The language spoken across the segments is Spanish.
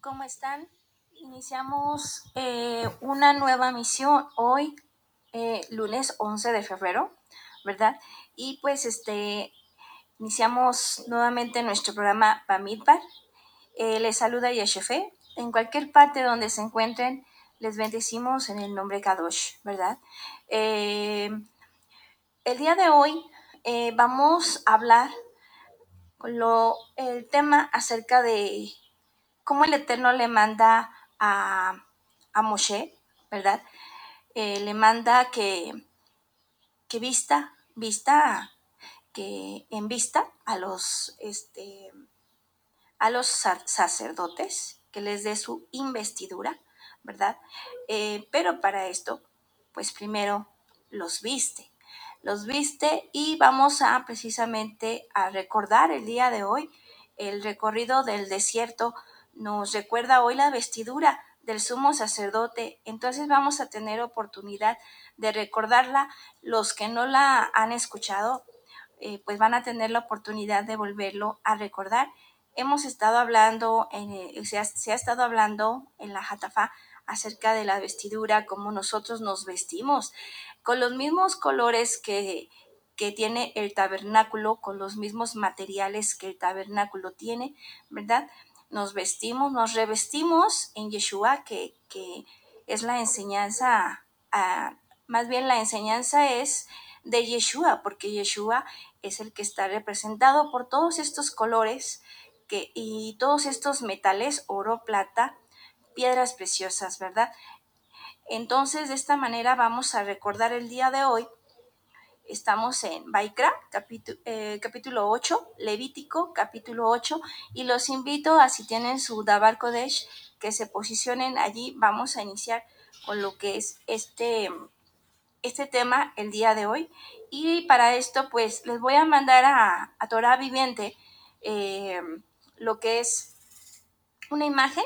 ¿Cómo están? Iniciamos eh, una nueva misión hoy, eh, lunes 11 de febrero, ¿verdad? Y pues este, iniciamos nuevamente nuestro programa Bamidbar. Eh, les saluda Yeshefe. En cualquier parte donde se encuentren, les bendecimos en el nombre Kadosh, ¿verdad? El día de hoy vamos a hablar lo, el tema acerca de cómo el Eterno le manda a, a Moshe, ¿verdad? Eh, le manda que, que vista, vista, que en vista a los, este, a los sacerdotes, que les dé su investidura, ¿verdad? Eh, pero para esto, pues primero los viste, los viste y vamos a precisamente a recordar el día de hoy el recorrido del desierto nos recuerda hoy la vestidura del sumo sacerdote, entonces vamos a tener oportunidad de recordarla. Los que no la han escuchado, eh, pues van a tener la oportunidad de volverlo a recordar. Hemos estado hablando, en, eh, se, ha, estado hablando en la Jatafa acerca de la vestidura, cómo nosotros nos vestimos, con los mismos colores que, que tiene el tabernáculo, con los mismos materiales que el tabernáculo tiene, ¿verdad? Nos vestimos, nos revestimos en Yeshua, que, que es la enseñanza, más bien la enseñanza es de Yeshua, porque Yeshua es el que está representado por todos estos colores que, y todos estos metales, oro, plata, piedras preciosas, ¿verdad? Entonces, de esta manera vamos a recordar el día de hoy Estamos en Baikra, capítulo, eh, capítulo 8, Levítico, capítulo 8, y los invito a si tienen su Dabar Kodesh, que se posicionen allí. Vamos a iniciar con lo que es este, este tema el día de hoy. Y para esto, pues les voy a mandar a, a Torah Viviente eh, lo que es una imagen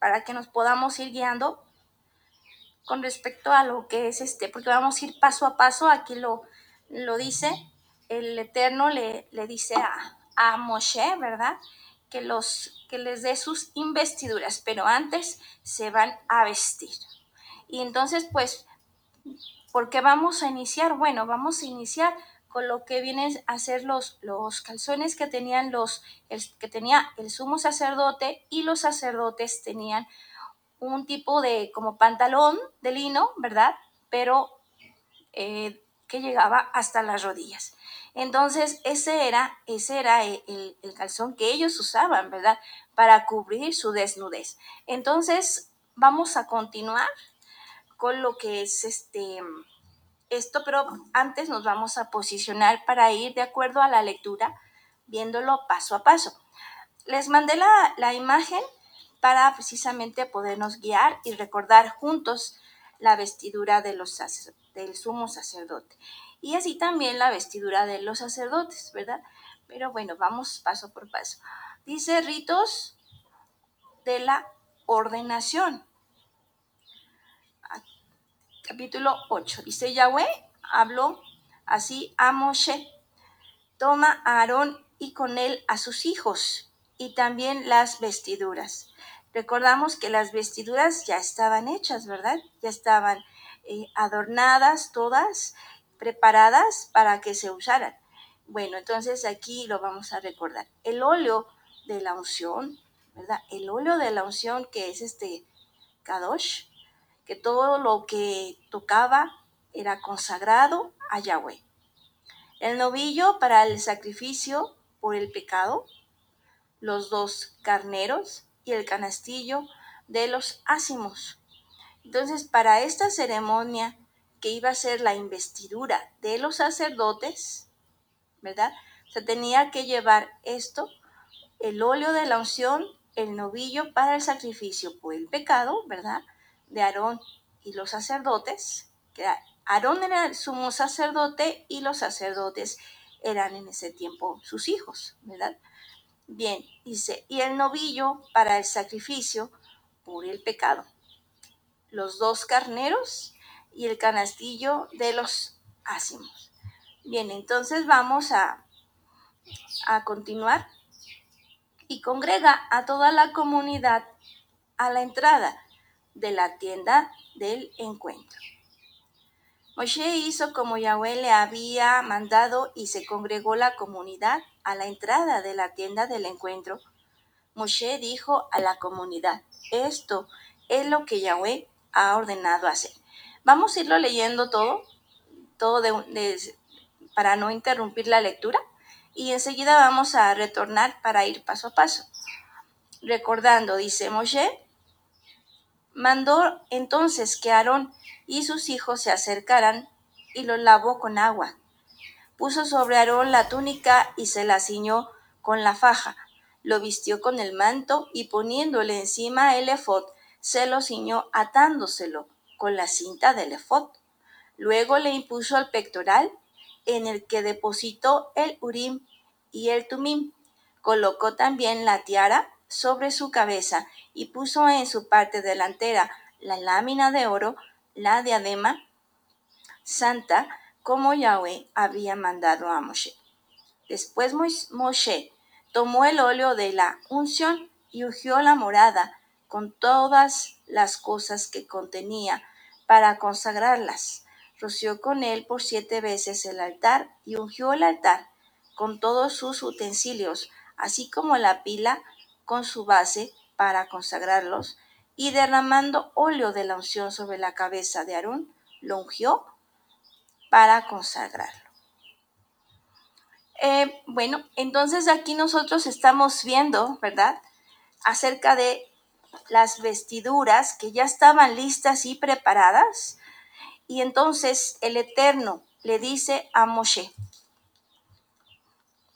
para que nos podamos ir guiando con respecto a lo que es este, porque vamos a ir paso a paso, aquí lo, lo dice, el Eterno le, le dice a, a Moshe, ¿verdad? Que, los, que les dé sus investiduras, pero antes se van a vestir. Y entonces, pues, ¿por qué vamos a iniciar? Bueno, vamos a iniciar con lo que vienen a ser los, los calzones que tenían los, el, que tenía el sumo sacerdote y los sacerdotes tenían un tipo de como pantalón de lino, ¿verdad? Pero eh, que llegaba hasta las rodillas. Entonces, ese era, ese era el, el, calzón que ellos usaban, ¿verdad? Para cubrir su desnudez. Entonces, vamos a continuar con lo que es este esto, pero antes nos vamos a posicionar para ir de acuerdo a la lectura, viéndolo paso a paso. Les mandé la, la imagen para precisamente podernos guiar y recordar juntos la vestidura de los del sumo sacerdote. Y así también la vestidura de los sacerdotes, ¿verdad? Pero bueno, vamos paso por paso. Dice ritos de la ordenación. Capítulo 8. Dice Yahweh, habló así a Moshe. Toma a Aarón y con él a sus hijos y también las vestiduras Recordamos que las vestiduras ya estaban hechas, ¿verdad? Ya estaban eh, adornadas todas, preparadas para que se usaran. Bueno, entonces aquí lo vamos a recordar. El óleo de la unción, ¿verdad? El óleo de la unción que es este Kadosh, que todo lo que tocaba era consagrado a Yahweh. El novillo para el sacrificio por el pecado, los dos carneros, y el canastillo de los ácimos. Entonces, para esta ceremonia que iba a ser la investidura de los sacerdotes, ¿verdad? Se tenía que llevar esto, el óleo de la unción, el novillo para el sacrificio por el pecado, ¿verdad? De Aarón y los sacerdotes, que Aarón era el sumo sacerdote y los sacerdotes eran en ese tiempo sus hijos, ¿verdad? Bien, dice, y el novillo para el sacrificio por el pecado. Los dos carneros y el canastillo de los ácimos. Bien, entonces vamos a, a continuar y congrega a toda la comunidad a la entrada de la tienda del encuentro. Moshe hizo como Yahweh le había mandado y se congregó la comunidad a la entrada de la tienda del encuentro. Moshe dijo a la comunidad, esto es lo que Yahweh ha ordenado hacer. Vamos a irlo leyendo todo, todo para no interrumpir la lectura y enseguida vamos a retornar para ir paso a paso. Recordando, dice Moshe, mandó entonces que Aarón y sus hijos se acercaran y los lavó con agua. Puso sobre Aarón la túnica y se la ciñó con la faja. Lo vistió con el manto y poniéndole encima el efod, se lo ciñó atándoselo con la cinta del efod. Luego le impuso el pectoral en el que depositó el urim y el tumim. Colocó también la tiara sobre su cabeza y puso en su parte delantera la lámina de oro, la diadema santa, como Yahweh había mandado a Moshe. Después Moshe tomó el óleo de la unción y ungió la morada con todas las cosas que contenía para consagrarlas. Roció con él por siete veces el altar y ungió el altar con todos sus utensilios, así como la pila con su base para consagrarlos, y derramando óleo de la unción sobre la cabeza de Aarón, lo ungió para consagrarlo. Eh, bueno, entonces aquí nosotros estamos viendo, ¿verdad? Acerca de las vestiduras que ya estaban listas y preparadas. Y entonces el Eterno le dice a Moshe,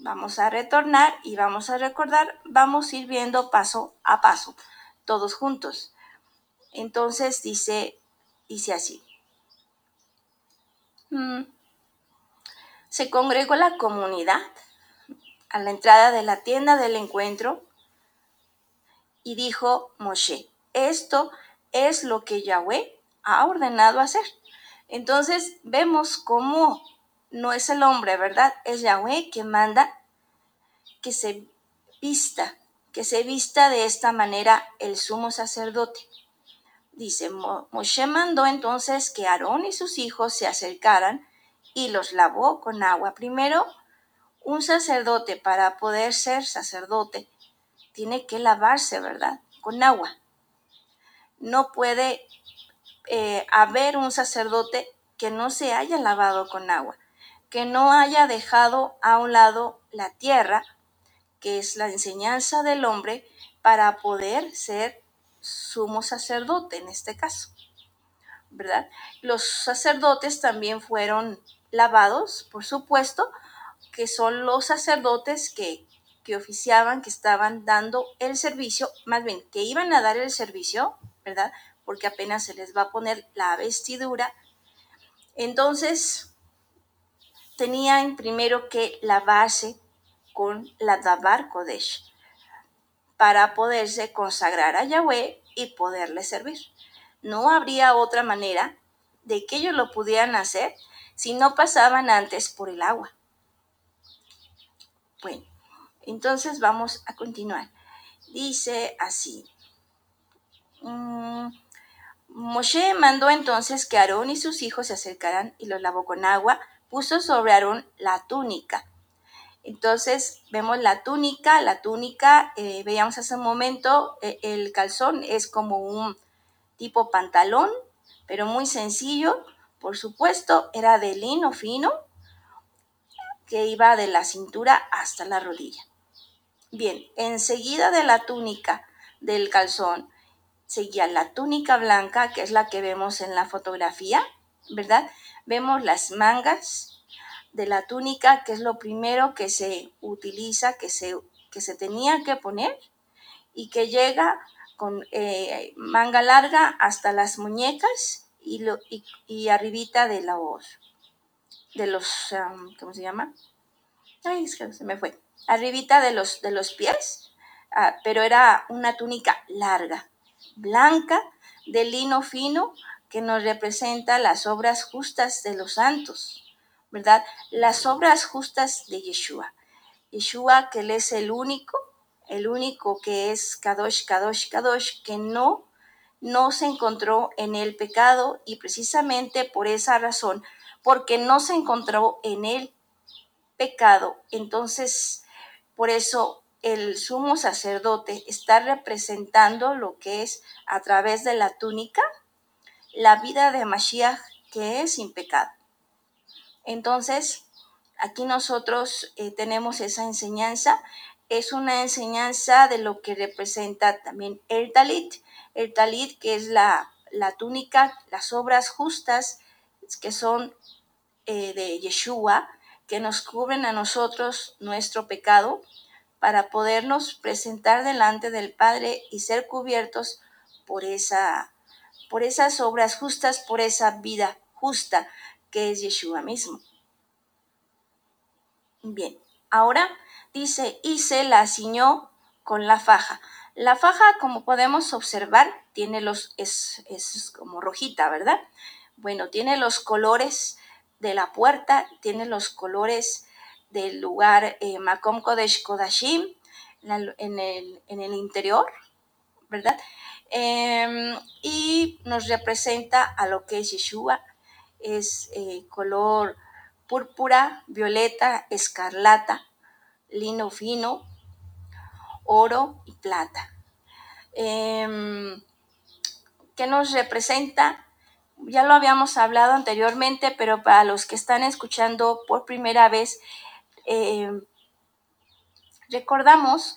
Vamos a retornar y vamos a recordar, vamos a ir viendo paso a paso, todos juntos. Entonces dice, dice así. Mm. Se congregó la comunidad a la entrada de la tienda del encuentro y dijo Moshe, esto es lo que Yahweh ha ordenado hacer. Entonces vemos cómo no es el hombre, ¿verdad? Es Yahweh que manda que se vista, que se vista de esta manera el sumo sacerdote. Dice, Moshe mandó entonces que Aarón y sus hijos se acercaran y los lavó con agua. Primero, un sacerdote para poder ser sacerdote tiene que lavarse, ¿verdad? Con agua. No puede eh, haber un sacerdote que no se haya lavado con agua que no haya dejado a un lado la tierra, que es la enseñanza del hombre, para poder ser sumo sacerdote en este caso. ¿Verdad? Los sacerdotes también fueron lavados, por supuesto, que son los sacerdotes que, que oficiaban, que estaban dando el servicio, más bien que iban a dar el servicio, ¿verdad? Porque apenas se les va a poner la vestidura. Entonces, tenían primero que lavarse con la Dabar Kodesh para poderse consagrar a Yahweh y poderle servir. No habría otra manera de que ellos lo pudieran hacer si no pasaban antes por el agua. Bueno, entonces vamos a continuar. Dice así. Mm, Moshe mandó entonces que Aarón y sus hijos se acercaran y los lavó con agua puso sobre Aarón la túnica. Entonces vemos la túnica, la túnica, eh, veíamos hace un momento, eh, el calzón es como un tipo pantalón, pero muy sencillo, por supuesto, era de lino fino, que iba de la cintura hasta la rodilla. Bien, enseguida de la túnica del calzón seguía la túnica blanca, que es la que vemos en la fotografía, ¿verdad? Vemos las mangas de la túnica, que es lo primero que se utiliza, que se, que se tenía que poner y que llega con eh, manga larga hasta las muñecas y, lo, y, arribita de los, de los, ¿cómo se llama? Ay, se me fue. Arribita de los, de los pies, ah, pero era una túnica larga, blanca, de lino fino, que nos representa las obras justas de los santos, ¿verdad? Las obras justas de Yeshua. Yeshua, que Él es el único el único que es Kadosh, Kadosh, Kadosh, que no, no se encontró en el pecado y precisamente por esa razón, porque no se encontró en el pecado, entonces por eso el sumo sacerdote está representando lo que es a través de la túnica la vida de Mashiach que es sin pecado. Entonces, aquí nosotros eh, tenemos esa enseñanza. Es una enseñanza de lo que representa también el talit, el talit que es la, la túnica, las obras justas que son eh, de Yeshua, que nos cubren a nosotros nuestro pecado para podernos presentar delante del Padre y ser cubiertos por esa por esas obras justas, por esa vida justa que es Yeshua mismo. Bien, ahora dice, y se la ciñó con la faja. La faja, como podemos observar, tiene los, es, como rojita, ¿verdad? Bueno, tiene los colores de la puerta, tiene los colores del lugar eh, Makom Kodesh Kodashim en el, en el interior, ¿verdad? Em, y nos representa a lo que es Yeshua, es eh, color púrpura, violeta, escarlata, lino fino, oro y plata. Em, ¿Qué nos representa? Ya lo habíamos hablado anteriormente, pero para los que están escuchando por primera vez, em, recordamos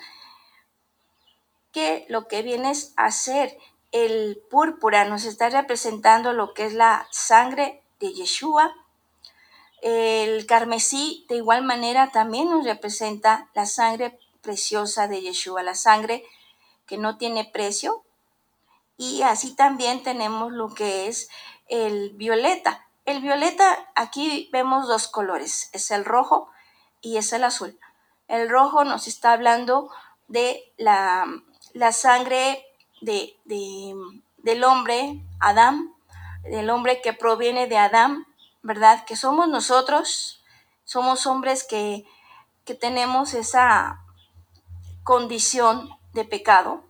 que lo que viene a ser el púrpura nos está representando lo que es la sangre de Yeshua, el carmesí de igual manera también nos representa la sangre preciosa de Yeshua, la sangre que no tiene precio. Y así también tenemos lo que es el violeta. El violeta, aquí vemos dos colores, es el rojo y es el azul. El rojo nos está hablando de la, sangre de, del hombre, Adán, del hombre que proviene de Adán, ¿verdad? Que somos nosotros, somos hombres que, tenemos esa condición de pecado,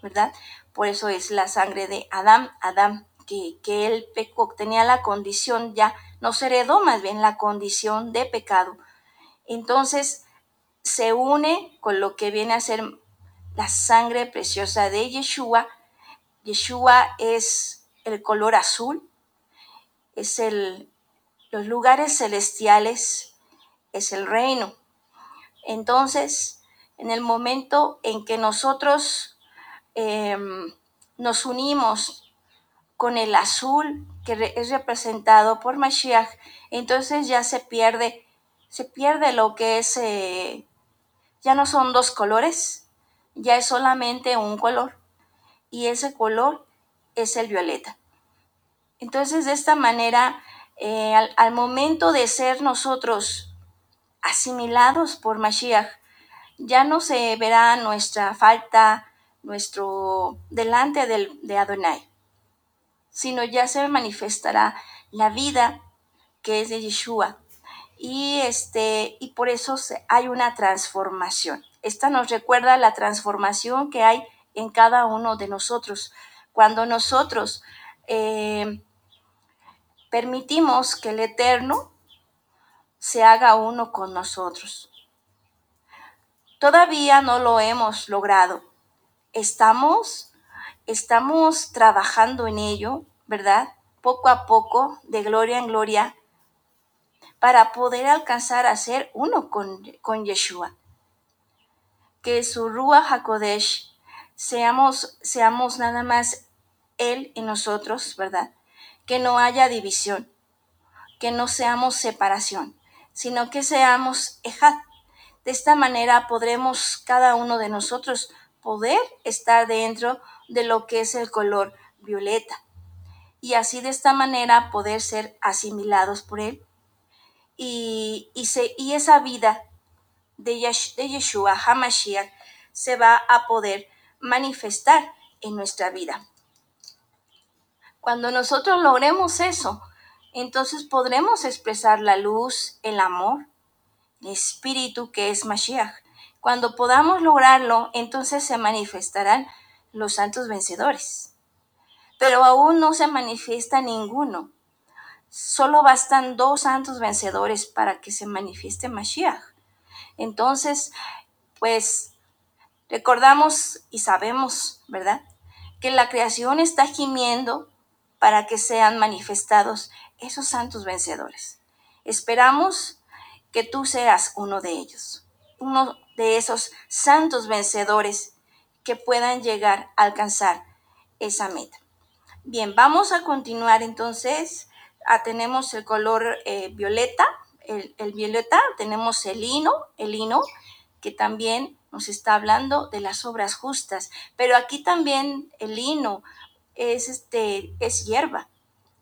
¿verdad? Por eso es la sangre de Adán, Adán, que, que él pecó, tenía la condición ya, nos heredó más bien la condición de pecado. Entonces se une con lo que viene a ser la sangre preciosa de Yeshua. Yeshua es el color azul, es el, los lugares celestiales es el reino. Entonces, en el momento en que nosotros em, nos unimos con el azul que es representado por Mashiach, entonces ya se pierde, se pierde lo que es, eh, ya no son dos colores, ya es solamente un color y ese color es el violeta. Entonces de esta manera eh, al, momento de ser nosotros asimilados por Mashiach, ya no se verá nuestra falta, nuestro delante del, de Adonai, sino ya se manifestará la vida que es de Yeshua. Y, este, y por eso hay una transformación. Esta nos recuerda la transformación que hay en cada uno de nosotros. Cuando nosotros eh, permitimos que el Eterno se haga uno con nosotros. Todavía no lo hemos logrado. Estamos, estamos trabajando en ello, ¿verdad? Poco a poco, de gloria en gloria, para poder alcanzar a ser uno con, con Yeshua. Que su Rúa HaKodesh seamos, seamos nada más Él y nosotros, ¿verdad? que no haya división, que no seamos separación, sino que seamos ejad. De esta manera podremos cada uno de nosotros poder estar dentro de lo que es el color violeta y así de esta manera poder ser asimilados por él y, y, esa vida de, de Yeshua HaMashiach se va a poder manifestar en nuestra vida. Cuando nosotros logremos eso, entonces podremos expresar la luz, el amor, el espíritu que es Mashiach. Cuando podamos lograrlo, entonces se manifestarán los santos vencedores. Pero aún no se manifiesta ninguno. Solo bastan dos santos vencedores para que se manifieste Mashiach. Entonces, pues recordamos y sabemos, ¿verdad? Que la creación está gimiendo para que sean manifestados esos santos vencedores. Esperamos que tú seas uno de ellos, uno de esos santos vencedores que puedan llegar a alcanzar esa meta. Bien, vamos a continuar entonces. Ah, tenemos el color eh, violeta, el, el, violeta, tenemos el lino, el lino, que también nos está hablando de las obras justas, pero aquí también el lino es, este, es hierba,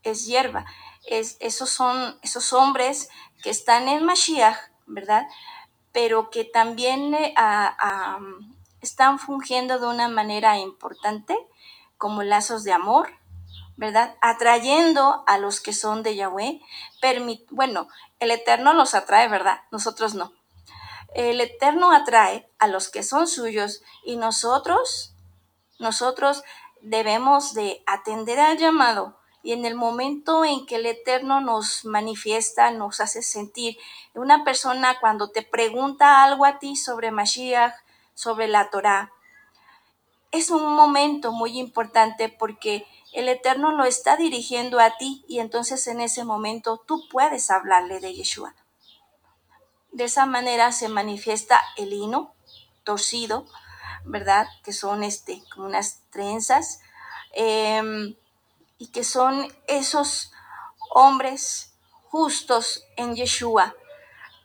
es hierba. Es, esos son esos hombres que están en Mashiach, ¿verdad? Pero que también eh, están fungiendo de una manera importante como lazos de amor, ¿verdad? Atrayendo a los que son de Yahweh. bueno, el Eterno los atrae, ¿verdad? Nosotros no. El Eterno atrae a los que son suyos y nosotros, nosotros debemos de atender al llamado y en el momento en que el Eterno nos manifiesta, nos hace sentir, una persona cuando te pregunta algo a ti sobre Mashiach, sobre la Torah, es un momento muy importante porque el Eterno lo está dirigiendo a ti y entonces en ese momento tú puedes hablarle de Yeshua. De esa manera se manifiesta el hino torcido, ¿verdad? Que son este, como unas trenzas, em, y que son esos hombres justos en Yeshua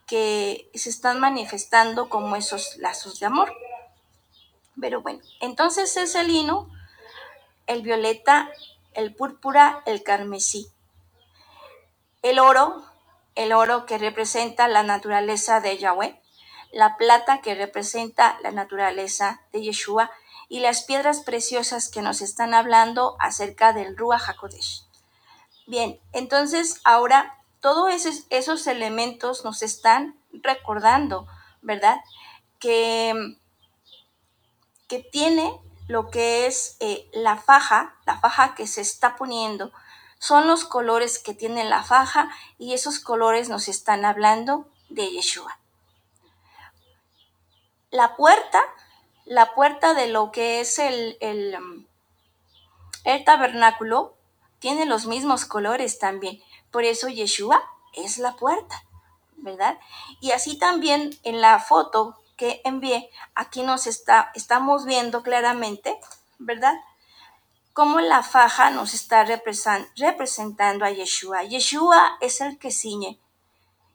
que se están manifestando como esos lazos de amor. Pero bueno, entonces es el lino, el violeta, el púrpura, el carmesí. El oro, el oro que representa la naturaleza de Yahweh, la plata que representa la naturaleza de Yeshua y las piedras preciosas que nos están hablando acerca del Ruach HaKodesh. Bien, entonces ahora todos esos, elementos nos están recordando, ¿verdad? Que, que tiene lo que es eh, la faja, la faja que se está poniendo, son los colores que tiene la faja y esos colores nos están hablando de Yeshua. La puerta, la puerta de lo que es el, el, um, el tabernáculo, tiene los mismos colores también. Por eso Yeshua es la puerta, ¿verdad? Y así también en la foto que envié, aquí nos está, estamos viendo claramente, ¿verdad? Cómo la faja nos está representando a Yeshua. Yeshua es el que ciñe.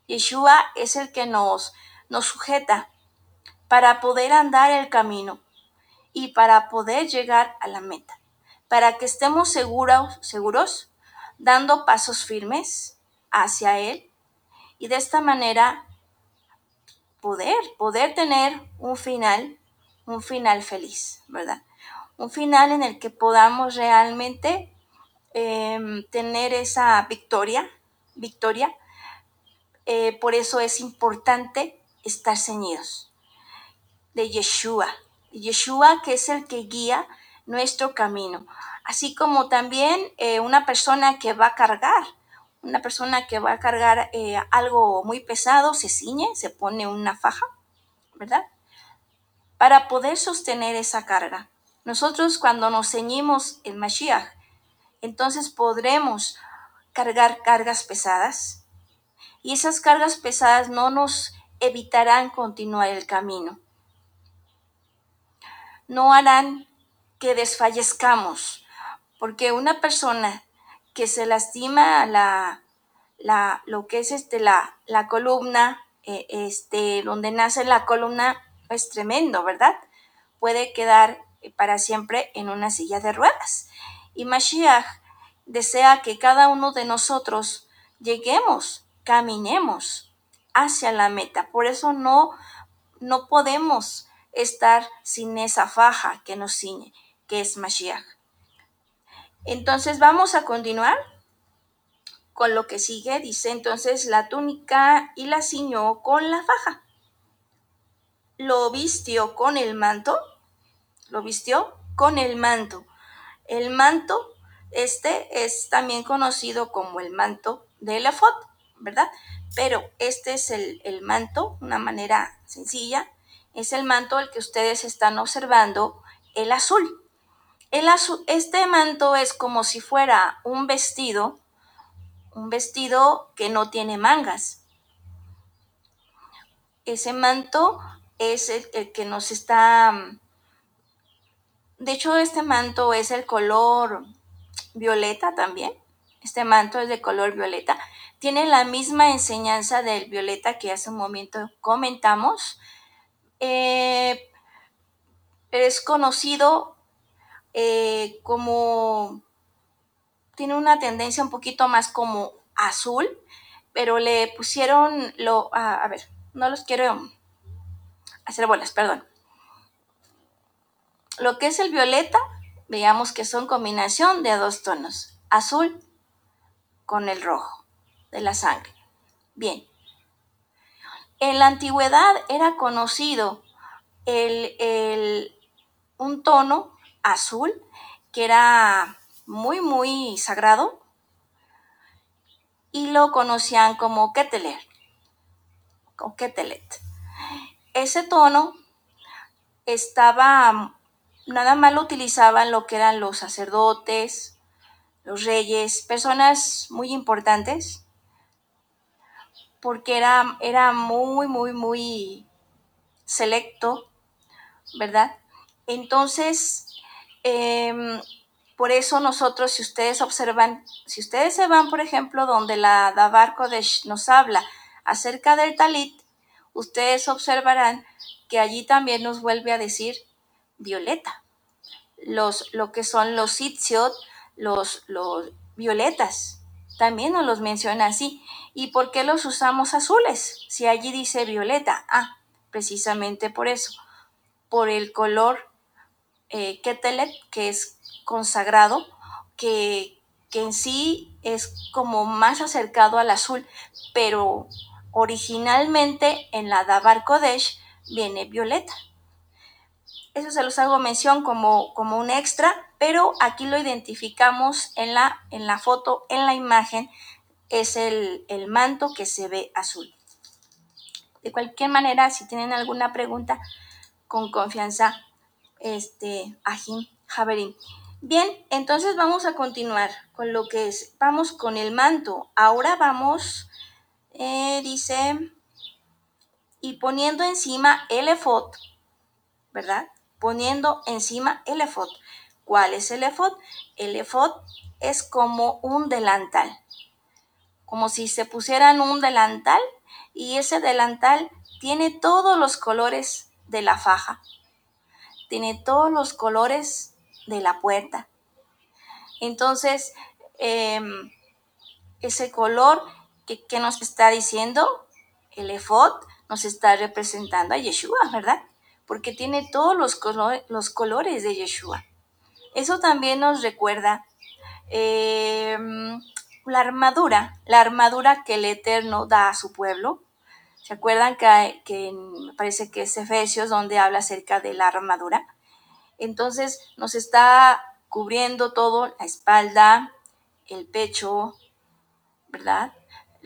Yeshua es el que nos, nos sujeta para poder andar el camino y para poder llegar a la meta, para que estemos seguros, seguros, dando pasos firmes hacia Él y de esta manera poder, poder tener un final, un final feliz, ¿verdad? Un final en el que podamos realmente em, tener esa victoria, victoria. Eh, por eso es importante estar ceñidos de Yeshua. Yeshua que es el que guía nuestro camino. Así como también eh, una persona que va a cargar, una persona que va a cargar eh, algo muy pesado, se ciñe, se pone una faja, ¿verdad? Para poder sostener esa carga. Nosotros cuando nos ceñimos el Mashiach, entonces podremos cargar cargas pesadas y esas cargas pesadas no nos evitarán continuar el camino no harán que desfallezcamos, porque una persona que se lastima la, la, lo que es este, la, la columna, eh, este, donde nace la columna, es tremendo, ¿verdad? Puede quedar para siempre en una silla de ruedas. Y Mashiach desea que cada uno de nosotros lleguemos, caminemos hacia la meta. Por eso no, no podemos estar sin esa faja que nos ciñe, que es Mashiach. Entonces vamos a continuar con lo que sigue. Dice entonces la túnica y la ciñó con la faja. lo vistió con el manto, lo vistió con el manto. El manto, este es también conocido como el manto de Elefot, ¿verdad? Pero este es el, el manto, una manera sencilla, es el manto el que ustedes están observando, el azul. El azul, este manto es como si fuera un vestido, un vestido que no tiene mangas. Ese manto es el, que nos está... De hecho, este manto es el color violeta también. Este manto es de color violeta. Tiene la misma enseñanza del violeta que hace un momento comentamos. Eh, es conocido eh, como... Tiene una tendencia un poquito más como azul, pero le pusieron lo... a ver, no los quiero hacer bolas, perdón. Lo que es el violeta, veamos que son combinación de dos tonos, azul con el rojo de la sangre. Bien. En la antigüedad era conocido el, un tono azul que era muy, muy sagrado y lo conocían como Keteler o Ketelet. Ese tono estaba, nada más lo utilizaban lo que eran los sacerdotes, los reyes, personas muy importantes, porque era, era muy, muy, muy selecto, ¿verdad? Entonces, em, por eso nosotros, si ustedes observan, si ustedes se van, por ejemplo, donde la Dabar Kodesh nos habla acerca del talit, ustedes observarán que allí también nos vuelve a decir violeta. Los, lo que son los sitiot, los, los violetas, también nos los menciona así. ¿Y por qué los usamos azules? Si allí dice violeta. Ah, precisamente por eso. Por el color eh, ketelet, que es consagrado, que, que en sí es como más acercado al azul, pero Originalmente en la Dabar Kodesh viene violeta. Eso se los hago mención como, como un extra, pero aquí lo identificamos en la, en la foto, en la imagen, es el, manto que se ve azul. De cualquier manera, si tienen alguna pregunta, con confianza, este, Ajim, Javerín. Bien, entonces vamos a continuar con lo que es, vamos con el manto. Ahora vamos eh, dice, y poniendo encima el efod, ¿verdad? Poniendo encima el efod. ¿Cuál es el efod? El efod es como un delantal, como si se pusieran un delantal y ese delantal tiene todos los colores de la faja, tiene todos los colores de la puerta. Entonces, em, ese color ¿Qué, nos está diciendo? El efod nos está representando a Yeshua, ¿verdad? Porque tiene todos los, los colores de Yeshua. Eso también nos recuerda em, la armadura, la armadura que el Eterno da a su pueblo. ¿Se acuerdan que, parece que es Efesios donde habla acerca de la armadura? Entonces nos está cubriendo todo, la espalda, el pecho, ¿verdad?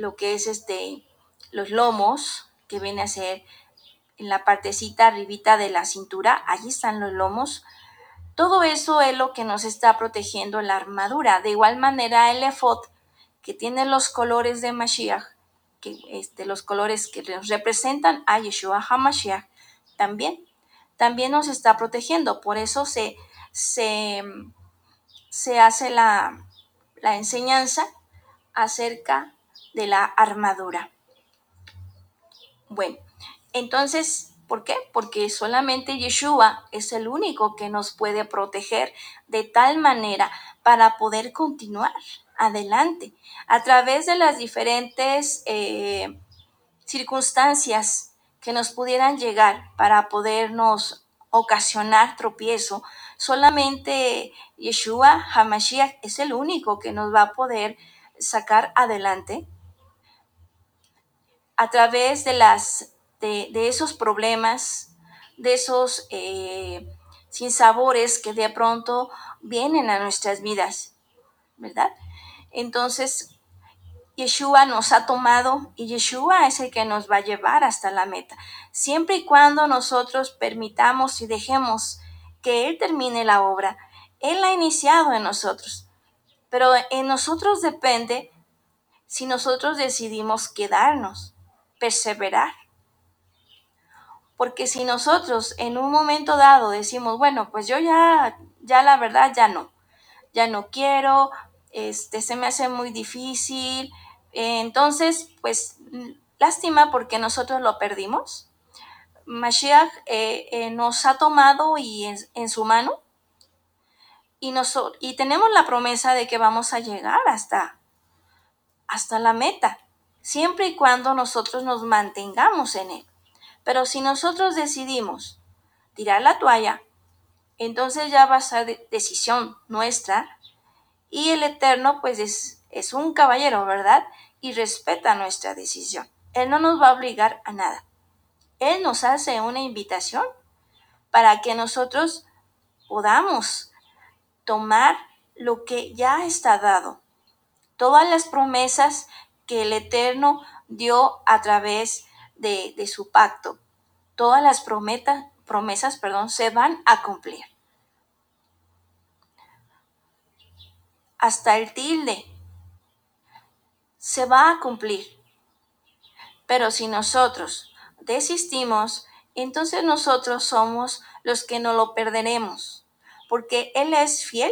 lo que es este, los lomos, que viene a ser en la partecita arribita de la cintura, allí están los lomos. Todo eso es lo que nos está protegiendo la armadura. De igual manera, el efod, que tiene los colores de Mashiach, que este, los colores que nos representan a Yeshua HaMashiach, también, también nos está protegiendo. Por eso se, se, se hace la, la enseñanza acerca de la armadura. Bueno, entonces, ¿por qué? Porque solamente Yeshua es el único que nos puede proteger de tal manera para poder continuar adelante a través de las diferentes eh, circunstancias que nos pudieran llegar para podernos ocasionar tropiezo. Solamente Yeshua Hamashiach es el único que nos va a poder sacar adelante a través de, las, de, esos problemas, de esos eh, sinsabores que de pronto vienen a nuestras vidas, ¿verdad? Entonces, Yeshua nos ha tomado y Yeshua es el que nos va a llevar hasta la meta. Siempre y cuando nosotros permitamos y dejemos que Él termine la obra. Él la ha iniciado en nosotros, pero en nosotros depende si nosotros decidimos quedarnos, perseverar. Porque si nosotros en un momento dado decimos, bueno, pues yo ya, ya la verdad ya no, ya no quiero, este, se me hace muy difícil, entonces, pues lástima porque nosotros lo perdimos. Mashiach eh, eh, nos ha tomado y en, su mano y, y tenemos la promesa de que vamos a llegar hasta, hasta la meta, siempre y cuando nosotros nos mantengamos en él. Pero si nosotros decidimos tirar la toalla, entonces ya va a ser decisión nuestra y el Eterno pues es, es un caballero, ¿verdad? Y respeta nuestra decisión. Él no nos va a obligar a nada. Él nos hace una invitación para que nosotros podamos tomar lo que ya está dado. Todas las promesas que el Eterno dio a través de, de su pacto. Todas las promesas, promesas perdón, se van a cumplir. Hasta el tilde se va a cumplir. Pero si nosotros desistimos, entonces nosotros somos los que no lo perderemos, porque Él es fiel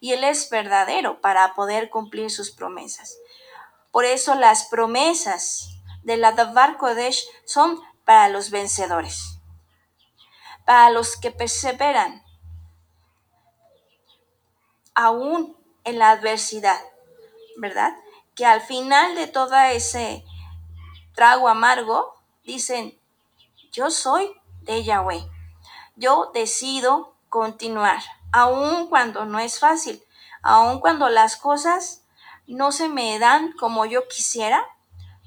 y Él es verdadero para poder cumplir sus promesas. Por eso las promesas de la Davar Kodesh son para los vencedores, para los que perseveran aún en la adversidad, ¿verdad? Que al final de todo ese trago amargo, dicen, yo soy de Yahweh. Yo decido continuar, aun cuando no es fácil, aun cuando las cosas no se me dan como yo quisiera,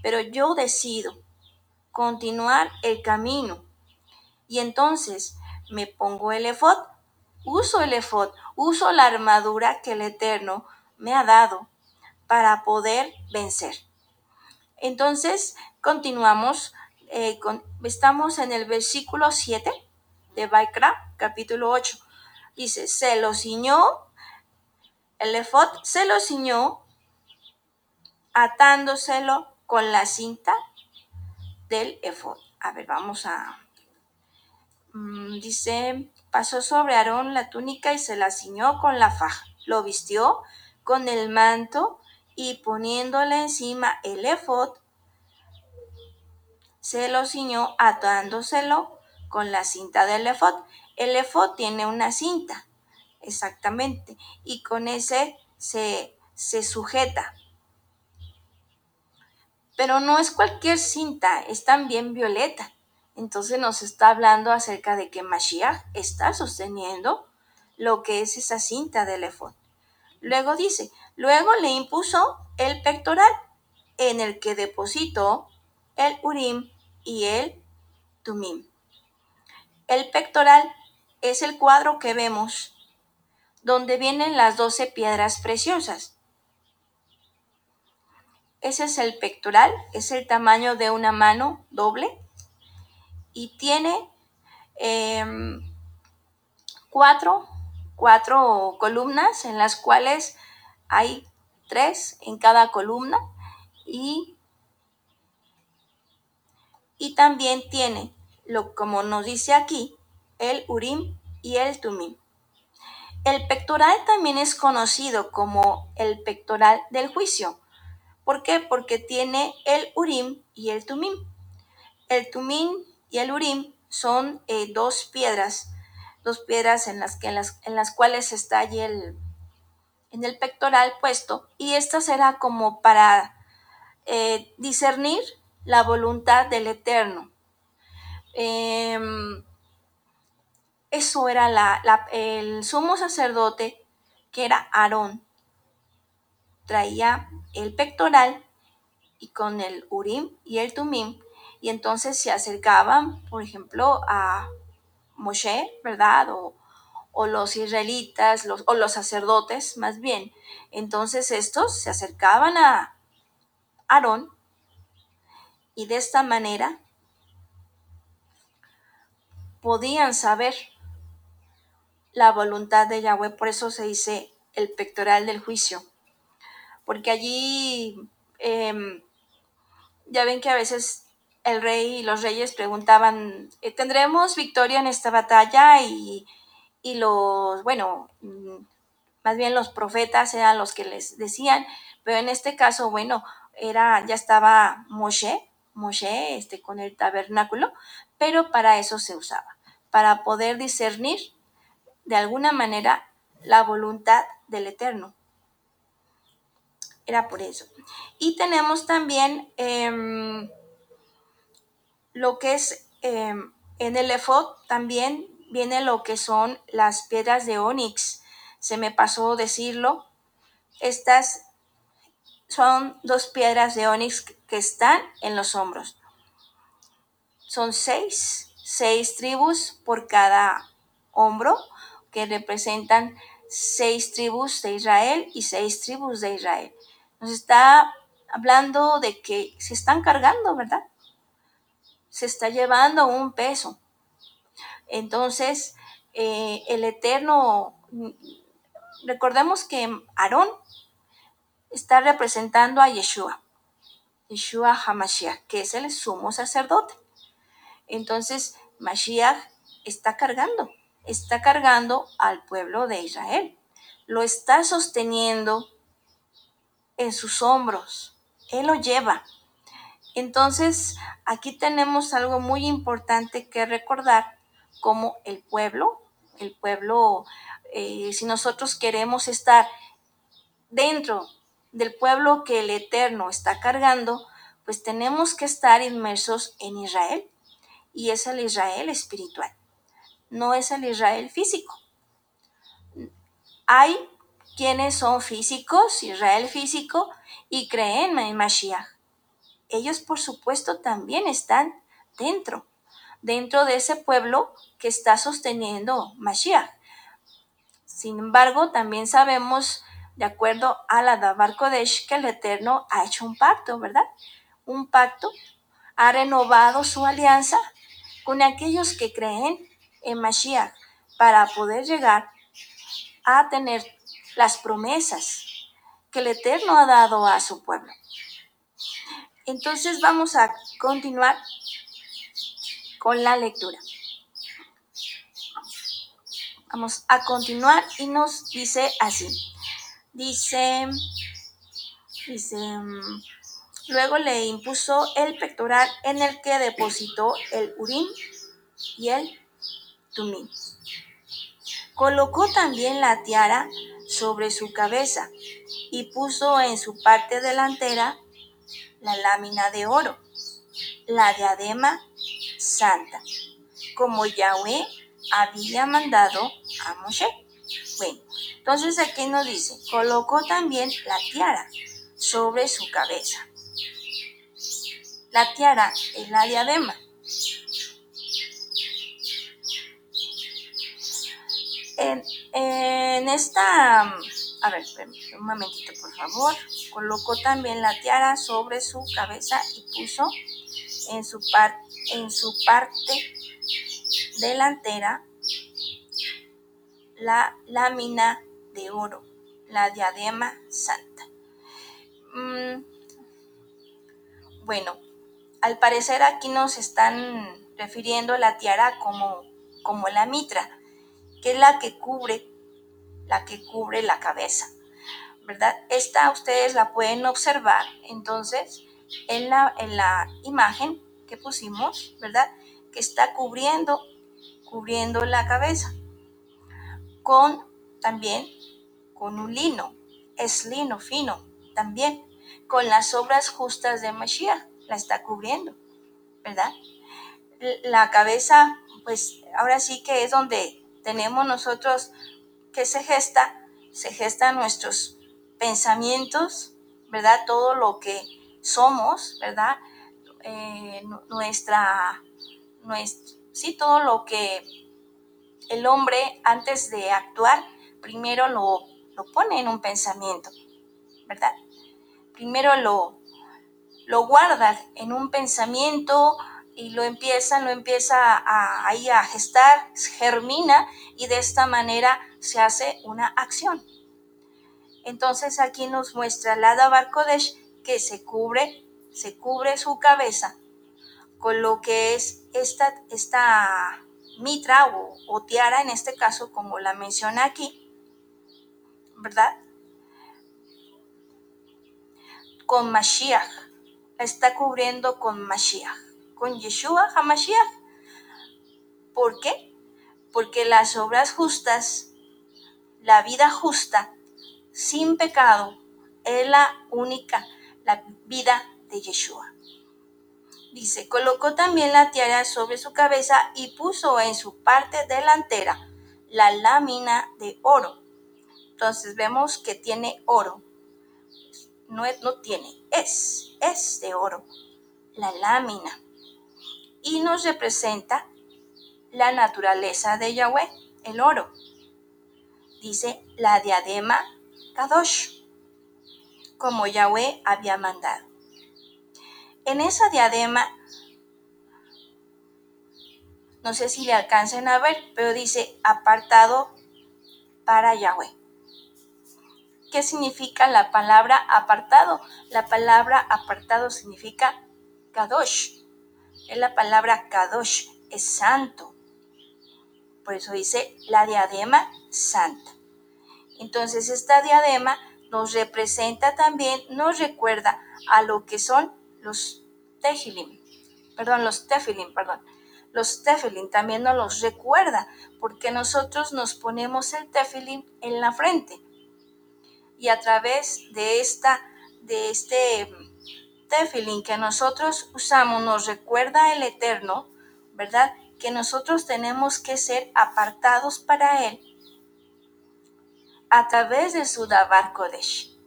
pero yo decido continuar el camino. Y entonces me pongo el efod, uso el efod, uso la armadura que el Eterno me ha dado para poder vencer. Entonces continuamos eh, estamos en el versículo 7 de Baikra, capítulo 8. Dice, se lo ciñó, el efod se lo ciñó atándoselo con la cinta del efod. A ver, vamos a... Mm, dice, pasó sobre Aarón la túnica y se la ciñó con la faja. Lo vistió con el manto y poniéndole encima el efod, se lo ciñó atándoselo con la cinta del efod. El efod tiene una cinta, exactamente, y con ese se, se sujeta. Pero no es cualquier cinta, es también violeta. Entonces nos está hablando acerca de que Mashiach está sosteniendo lo que es esa cinta del efod. Luego dice, luego le impuso el pectoral en el que depositó el Urim y el Tumim. El pectoral es el cuadro que vemos donde vienen las doce piedras preciosas. Ese es el pectoral, es el tamaño de una mano doble y tiene em, cuatro, cuatro columnas en las cuales hay tres en cada columna y y también tiene, lo, como nos dice aquí, el Urim y el Tumim. El pectoral también es conocido como el pectoral del juicio. ¿Por qué? Porque tiene el Urim y el Tumim. El Tumim y el Urim son eh, dos piedras, dos piedras en las, que, en las, en las cuales está allí el, en el pectoral puesto, y esta será como para eh, discernir la voluntad del Eterno. Em, eso era la, el sumo sacerdote, que era Aarón. Traía el pectoral y con el Urim y el Tumim, y entonces se acercaban, por ejemplo, a, Moshe, ¿verdad? O, o los israelitas, los, o los sacerdotes más bien. Entonces estos se acercaban a Aarón y de esta manera podían saber la voluntad de Yahweh, por eso se dice el pectoral del juicio, porque allí em, ya ven que a veces el rey y los reyes preguntaban, eh, ¿tendremos victoria en esta batalla? Y, y los, bueno, mm, más bien los profetas eran los que les decían, pero en este caso, bueno, era, ya estaba Moshe, Moshe, este, con el tabernáculo, pero para eso se usaba, para poder discernir de alguna manera la voluntad del Eterno. Era por eso. Y tenemos también em, lo que es em, en el efod también viene lo que son las piedras de onix. Se me pasó decirlo. Estas son dos piedras de onix que están en los hombros. Son seis, seis tribus por cada hombro que representan seis tribus de Israel y seis tribus de Israel. Nos está hablando de que se están cargando, ¿verdad? Se está llevando un peso. Entonces, eh, el Eterno, recordemos que Aarón está representando a Yeshua, Yeshua HaMashiach, que es el sumo sacerdote. Entonces, Mashiach está cargando, está cargando al pueblo de Israel. Lo está sosteniendo en sus hombros. Él lo lleva. Entonces, aquí tenemos algo muy importante que recordar, como el pueblo, el pueblo, eh, si nosotros queremos estar dentro del pueblo que el Eterno está cargando, pues tenemos que estar inmersos en Israel. Y es el Israel espiritual, no es el Israel físico. Hay quienes son físicos, Israel físico, y creen en Mashiach. Ellos, por supuesto, también están dentro, dentro de ese pueblo que está sosteniendo Mashiach. Sin embargo, también sabemos, de acuerdo a la Dabar Kodesh, que el Eterno ha hecho un pacto, ¿verdad? Un pacto, ha renovado su alianza con aquellos que creen en Mashiach para poder llegar a tener las promesas que el Eterno ha dado a su pueblo. Entonces vamos a continuar con la lectura. Vamos a continuar y nos dice así. Dice, dice, luego le impuso el pectoral en el que depositó el urín y el tumín. Colocó también la tiara sobre su cabeza y puso en su parte delantera la lámina de oro, la diadema santa, como Yahweh había mandado a Moshe. Bueno, entonces aquí nos dice, colocó también la tiara sobre su cabeza. La tiara es la diadema. En, en esta, a ver, un momentito por favor, colocó también la tiara sobre su cabeza y puso en su, par, en su parte delantera la lámina de oro, la diadema santa. Mm, bueno, al parecer aquí nos están refiriendo la tiara como, como la mitra, que es la que cubre, la que cubre la cabeza, Esta ustedes la pueden observar entonces en la, en la imagen que pusimos, ¿verdad? Que está cubriendo, cubriendo la cabeza, con también con un lino, es lino fino también, con las obras justas de Mashiach, la está cubriendo, ¿verdad? La cabeza, pues ahora sí que es donde tenemos nosotros que se gesta, se gestan nuestros pensamientos, ¿verdad? Todo lo que somos, ¿verdad? Eh, nuestra, nuestra, sí, todo lo que el hombre antes de actuar, primero lo, lo pone en un pensamiento, ¿verdad? Primero lo, lo guarda en un pensamiento y lo empieza, lo empieza a, a gestar, germina y de esta manera se hace una acción. Entonces aquí nos muestra la Dabar Kodesh que se cubre, se cubre su cabeza con lo que es esta, esta mitra o, o tiara, en este caso como la menciona aquí, ¿verdad? Con Mashiach, está cubriendo con Mashiach, con Yeshua HaMashiach. ¿Por qué? Porque las obras justas, la vida justa, sin pecado, es la única, la vida de Yeshua. Dice, colocó también la tiara sobre su cabeza y puso en su parte delantera la lámina de oro. Entonces vemos que tiene oro. No, no tiene, es, es de oro. La lámina. Y nos representa la naturaleza de Yahweh, el oro. Dice la diadema Kadosh, como Yahweh había mandado. En esa diadema, no sé si le alcancen a ver, pero dice apartado para Yahweh. ¿Qué significa la palabra apartado? La palabra apartado significa Kadosh. Es la palabra Kadosh, es santo. Por eso dice la diadema santa. Entonces esta diadema nos representa también, nos recuerda a lo que son los tefilim, perdón, los tefilim, perdón. Los tefilim también nos los recuerda porque nosotros nos ponemos el tefilim en la frente. Y a través de esta de este tefilim que nosotros usamos nos recuerda el eterno, ¿verdad? Que nosotros tenemos que ser apartados para él a través de su Dabar Kodesh.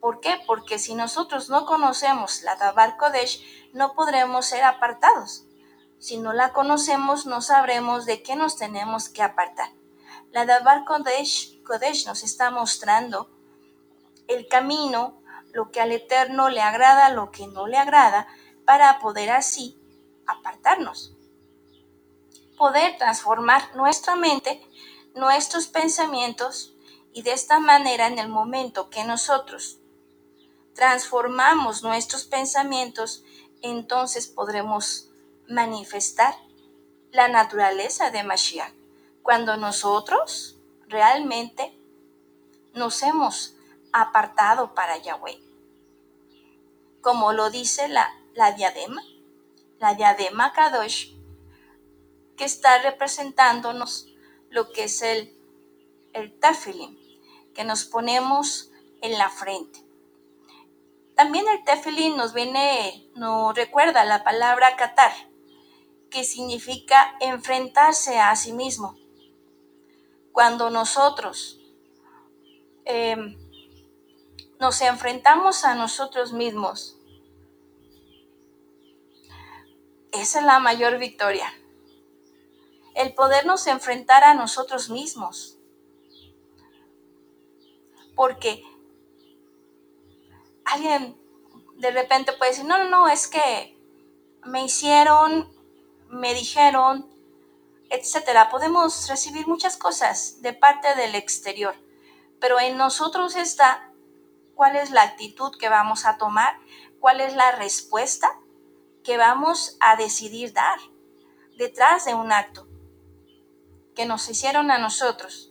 ¿Por qué? Porque si nosotros no conocemos la Dabar Kodesh, no podremos ser apartados. Si no la conocemos, no sabremos de qué nos tenemos que apartar. La Dabar Kodesh, Kodesh nos está mostrando el camino, lo que al Eterno le agrada, lo que no le agrada, para poder así apartarnos. Poder transformar nuestra mente, nuestros pensamientos, y de esta manera en el momento que nosotros transformamos nuestros pensamientos, entonces podremos manifestar la naturaleza de Mashiach. Cuando nosotros realmente nos hemos apartado para Yahweh. Como lo dice la, la diadema, la diadema Kadosh, que está representándonos lo que es el, el que nos ponemos en la frente. También el tefilín nos viene, nos recuerda la palabra Qatar, que significa enfrentarse a sí mismo. Cuando nosotros em, nos enfrentamos a nosotros mismos, esa es la mayor victoria. El podernos enfrentar a nosotros mismos. Porque alguien de repente puede decir, no, no, no, es que me hicieron, me dijeron, etcétera. Podemos recibir muchas cosas de parte del exterior, pero en nosotros está cuál es la actitud que vamos a tomar, cuál es la respuesta que vamos a decidir dar detrás de un acto que nos hicieron a nosotros.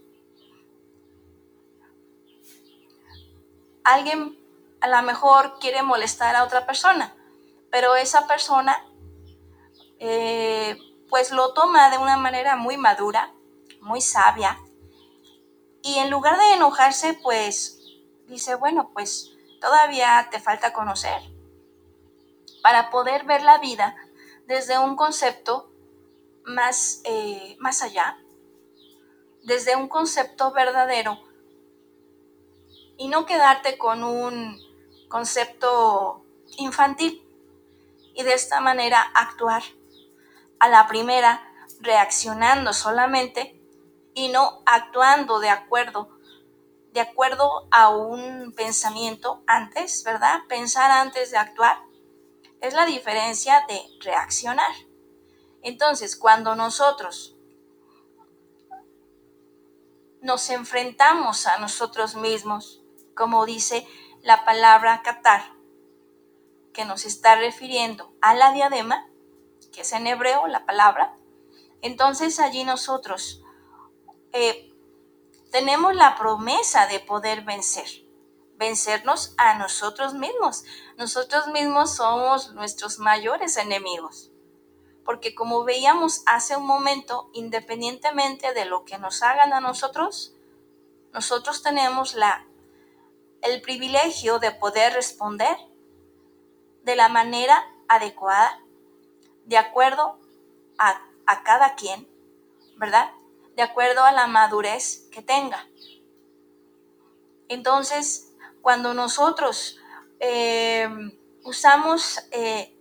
Alguien a lo mejor quiere molestar a otra persona, pero esa persona eh, pues lo toma de una manera muy madura, muy sabia, y en lugar de enojarse, pues dice, bueno, pues todavía te falta conocer para poder ver la vida desde un concepto más, eh, más allá, desde un concepto verdadero y no quedarte con un concepto infantil y de esta manera actuar a la primera reaccionando solamente y no actuando de acuerdo, de acuerdo a un pensamiento antes, ¿verdad? Pensar antes de actuar es la diferencia de reaccionar. Entonces, cuando nosotros nos enfrentamos a nosotros mismos, como dice la palabra Qatar, que nos está refiriendo a la diadema, que es en hebreo la palabra, entonces allí nosotros eh, tenemos la promesa de poder vencer, vencernos a nosotros mismos. Nosotros mismos somos nuestros mayores enemigos. Porque como veíamos hace un momento, independientemente de lo que nos hagan a nosotros, nosotros tenemos la, el privilegio de poder responder de la manera adecuada, de acuerdo a, a cada quien, ¿verdad? De acuerdo a la madurez que tenga. Entonces, cuando nosotros eh, usamos eh,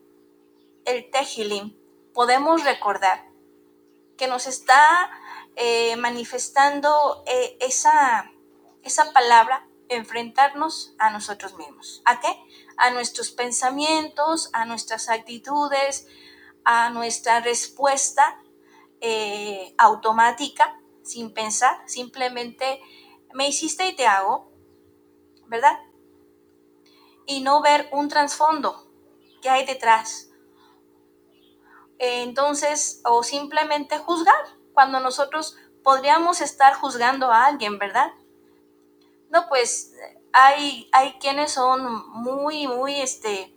el tejilim, podemos recordar que nos está eh, manifestando esa, esa palabra enfrentarnos a nosotros mismos. ¿A qué? A nuestros pensamientos, a nuestras actitudes, a nuestra respuesta eh, automática, sin pensar, simplemente me hiciste y te hago, ¿verdad? Y no ver un trasfondo que hay detrás. Entonces, o simplemente juzgar, cuando nosotros podríamos estar juzgando a alguien, ¿verdad? No, pues hay, hay quienes son muy, muy, este,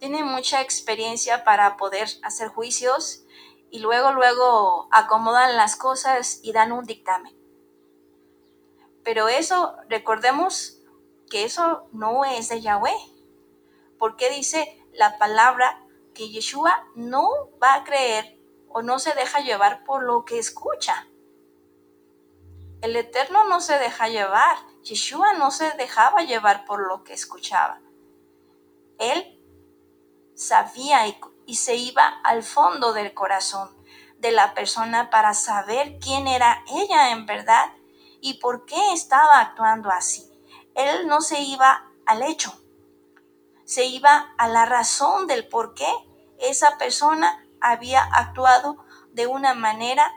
tienen mucha experiencia para poder hacer juicios y luego, luego acomodan las cosas y dan un dictamen. Pero eso, recordemos que eso no es de Yahweh, porque dice la palabra que Yeshua no va a creer o no se deja llevar por lo que escucha. El Eterno no se deja llevar. Yeshua no se dejaba llevar por lo que escuchaba. Él sabía y, se iba al fondo del corazón de la persona para saber quién era ella en verdad y por qué estaba actuando así. Él no se iba al hecho, se iba a la razón del por qué esa persona había actuado de una manera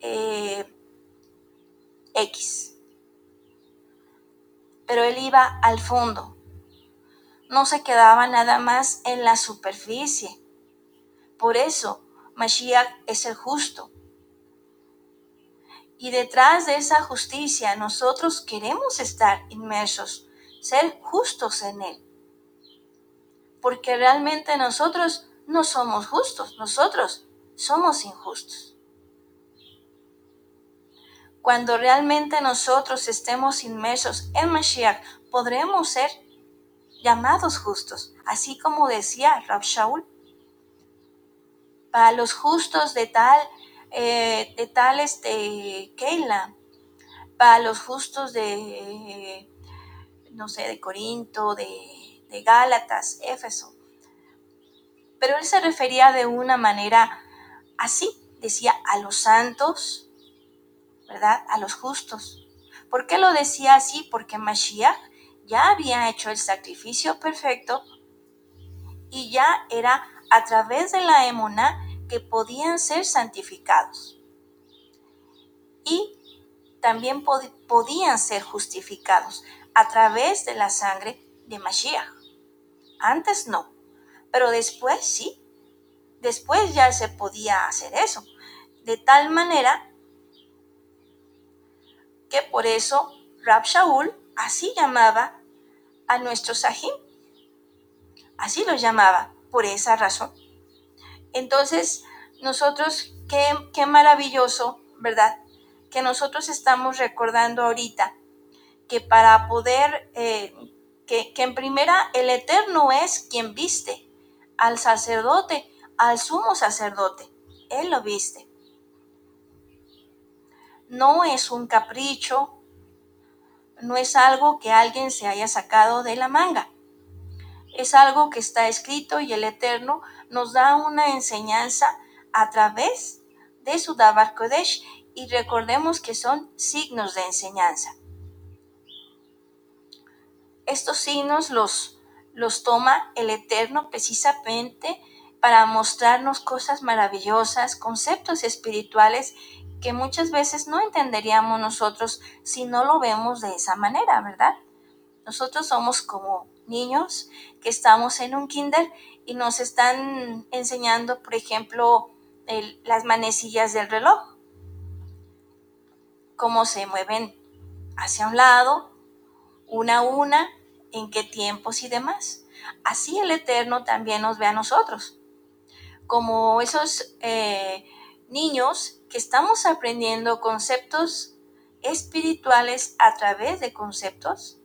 eh, X. Pero él iba al fondo. No se quedaba nada más en la superficie. Por eso, Mashiach es el justo. Y detrás de esa justicia nosotros queremos estar inmersos, ser justos en él. Porque realmente nosotros no somos justos, nosotros somos injustos. Cuando realmente nosotros estemos inmersos en Mashiach, podremos ser llamados justos, así como decía Rab Shaul. Para los justos de tal, eh, de tal este, Keila, para los justos de, no sé, de Corinto, de, de Gálatas, Éfeso. Pero él se refería de una manera así, decía a los santos, ¿verdad? A los justos. ¿Por qué lo decía así? Porque Mashiach ya había hecho el sacrificio perfecto y ya era a través de la emona que podían ser santificados. Y también podían ser justificados a través de la sangre de Mashiach. Antes no, pero después sí. Después ya se podía hacer eso. De tal manera que por eso Rab Shaul así llamaba a nuestro Sahim. Así lo llamaba, por esa razón. Entonces, nosotros, qué, qué maravilloso, ¿verdad? Que nosotros estamos recordando ahorita que para poder, eh, que, en primera el Eterno es quien viste al sacerdote, al sumo sacerdote. Él lo viste no es un capricho, no es algo que alguien se haya sacado de la manga. Es algo que está escrito y el Eterno nos da una enseñanza a través de su Dabar Kodesh y recordemos que son signos de enseñanza. Estos signos los, los toma el Eterno precisamente para mostrarnos cosas maravillosas, conceptos espirituales que muchas veces no entenderíamos nosotros si no lo vemos de esa manera, ¿verdad? Nosotros somos como niños que estamos en un kinder y nos están enseñando, por ejemplo, las manecillas del reloj, cómo se mueven hacia un lado, una a una, en qué tiempos y demás. Así el Eterno también nos ve a nosotros, como esos eh, niños que estamos aprendiendo conceptos espirituales a través de conceptos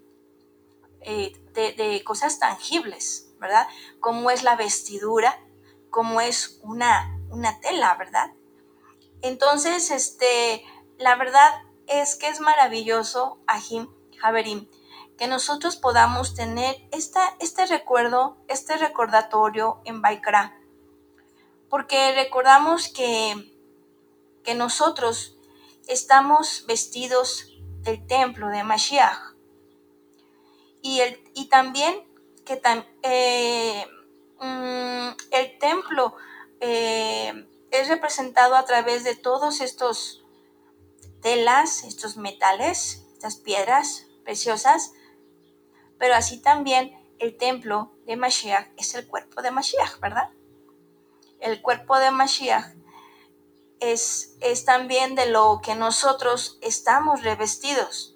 eh, de, cosas tangibles, ¿verdad? Como es la vestidura, como es una, una tela, ¿verdad? Entonces, este, la verdad es que es maravilloso, Ajim, Javerim, que nosotros podamos tener esta, este recuerdo, este recordatorio en Baikra, porque recordamos que, que nosotros estamos vestidos del templo de Mashiach, y, el, y también que eh, mm, el templo eh, es representado a través de todos estos telas, estos metales, estas piedras preciosas, pero así también el templo de Mashiach es el cuerpo de Mashiach, ¿verdad? El cuerpo de Mashiach es, es también de lo que nosotros estamos revestidos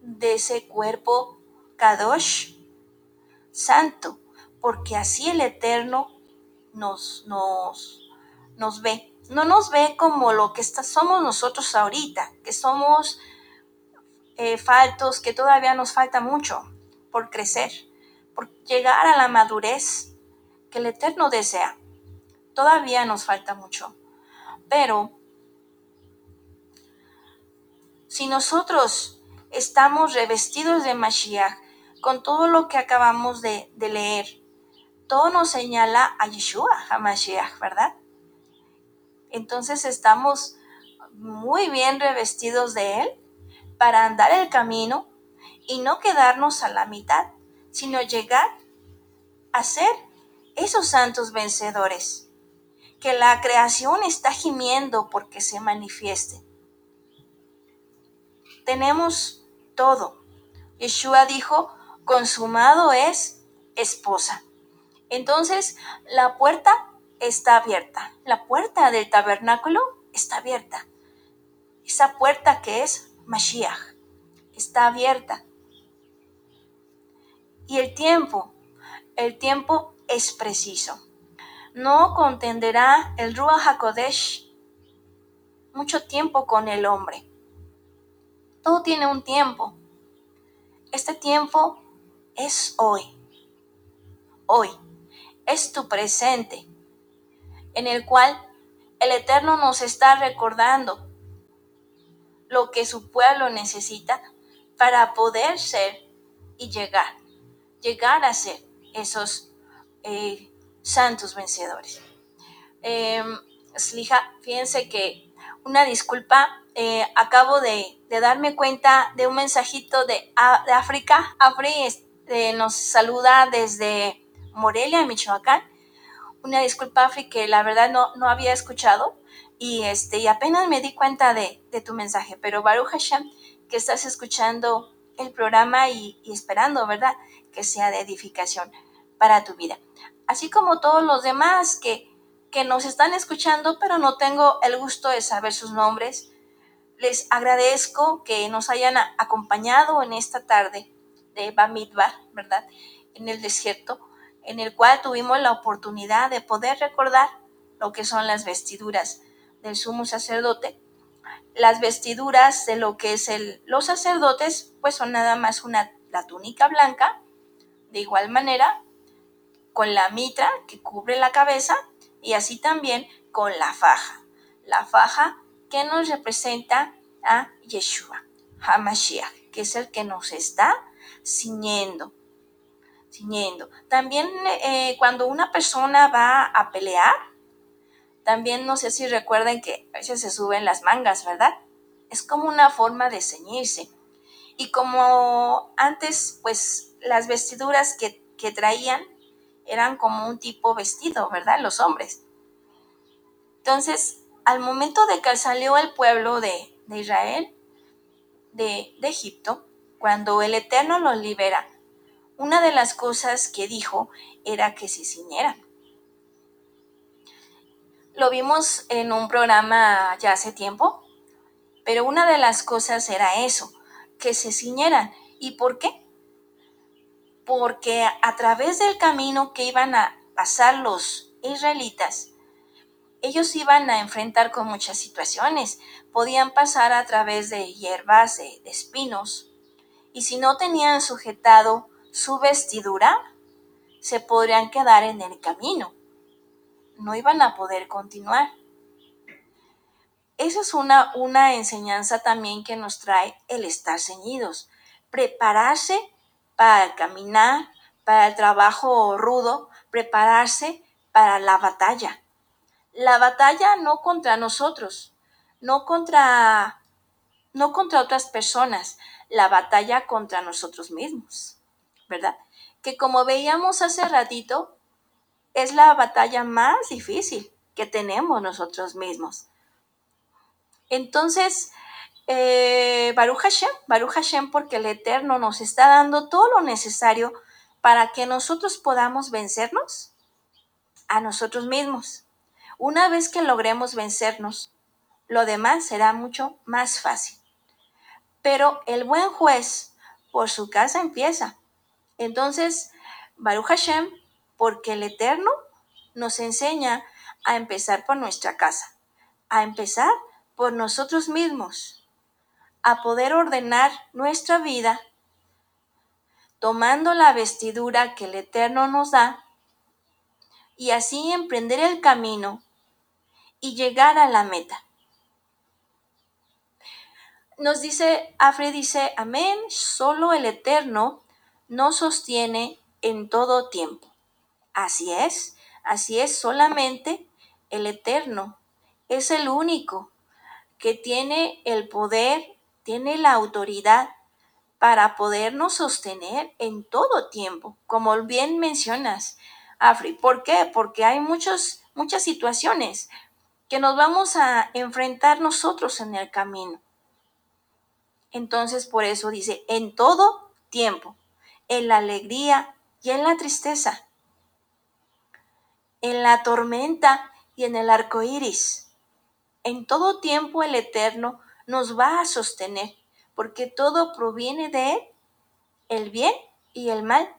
de ese cuerpo Kadosh, santo, porque así el Eterno nos, nos, nos ve. No nos ve como lo que somos nosotros ahorita, que somos eh, faltos, que todavía nos falta mucho por crecer, por llegar a la madurez que el Eterno desea. Todavía nos falta mucho. Pero si nosotros estamos revestidos de Mashiach con todo lo que acabamos de, leer. Todo nos señala a Yeshua, a Mashiach, ¿verdad? Entonces estamos muy bien revestidos de Él para andar el camino y no quedarnos a la mitad, sino llegar a ser esos santos vencedores, que la creación está gimiendo porque se manifieste. Tenemos todo. Yeshua dijo, consumado es esposa. Entonces, la puerta está abierta. La puerta del tabernáculo está abierta. Esa puerta que es Mashiach está abierta. Y el tiempo, el tiempo es preciso. No contenderá el Ruach HaKodesh mucho tiempo con el hombre. Todo tiene un tiempo. Este tiempo es hoy. Hoy es tu presente, en el cual el Eterno nos está recordando lo que su pueblo necesita para poder ser y llegar, llegar a ser esos eh, santos vencedores. Eh, fíjense que una disculpa eh, acabo de, darme cuenta de un mensajito de, África. Afri este, nos saluda desde Morelia, Michoacán. Una disculpa, Afri, que la verdad no, no había escuchado y, este, y apenas me di cuenta de, tu mensaje. Pero Baruch Hashem, que estás escuchando el programa y, y esperando, ¿verdad? Que sea de edificación para tu vida. Así como todos los demás que, que nos están escuchando, pero no tengo el gusto de saber sus nombres les agradezco que nos hayan acompañado en esta tarde de Bamidbar, ¿verdad? En el desierto, en el cual tuvimos la oportunidad de poder recordar lo que son las vestiduras del sumo sacerdote. Las vestiduras de lo que es el, los sacerdotes, pues son nada más una, la túnica blanca, de igual manera, con la mitra que cubre la cabeza y así también con la faja. La faja que nos representa a Yeshua, Hamashiach, que es el que nos está ciñendo. ciñendo. También eh, cuando una persona va a pelear, También no sé si recuerden que a veces se suben las mangas, ¿verdad? Es como una forma de ceñirse. Y como antes, pues las vestiduras que, que traían eran como un tipo vestido, ¿verdad? Los hombres. Entonces, al momento de que salió el pueblo de, de Israel, de, de Egipto, cuando el Eterno los libera, una de las cosas que dijo era que se ciñeran. Lo vimos en un programa ya hace tiempo, pero una de las cosas era eso, que se ciñeran. ¿Y por qué? Porque a través del camino que iban a pasar los israelitas, ellos iban a enfrentar con muchas situaciones. Podían pasar a través de hierbas, de, espinos, y si no tenían sujetado su vestidura, se podrían quedar en el camino. No iban a poder continuar. Esa es una, una enseñanza también que nos trae el estar ceñidos. Prepararse para caminar, para el trabajo rudo, prepararse para la batalla la batalla no contra nosotros, no contra, no contra otras personas, la batalla contra nosotros mismos, ¿verdad? Que como veíamos hace ratito, es la batalla más difícil que tenemos nosotros mismos. Entonces, eh, Baruch Hashem, Baruch Hashem, porque el Eterno nos está dando todo lo necesario para que nosotros podamos vencernos a nosotros mismos. Una vez que logremos vencernos, lo demás será mucho más fácil. Pero el buen juez por su casa empieza. Entonces, Baruch Hashem, porque el Eterno nos enseña a empezar por nuestra casa, a empezar por nosotros mismos, a poder ordenar nuestra vida tomando la vestidura que el Eterno nos da y así emprender el camino y llegar a la meta. Nos dice, Afre dice, amén, solo el Eterno nos sostiene en todo tiempo. Así es, así es, solamente el Eterno es el único que tiene el poder, tiene la autoridad para podernos sostener en todo tiempo, como bien mencionas, Afri. ¿Por qué? Porque hay muchos, muchas situaciones, que nos vamos a enfrentar nosotros en el camino. Entonces por eso dice, en todo tiempo, en la alegría y en la tristeza, en la tormenta y en el arco iris. En todo tiempo el Eterno nos va a sostener, porque todo proviene de Él, el bien y el mal,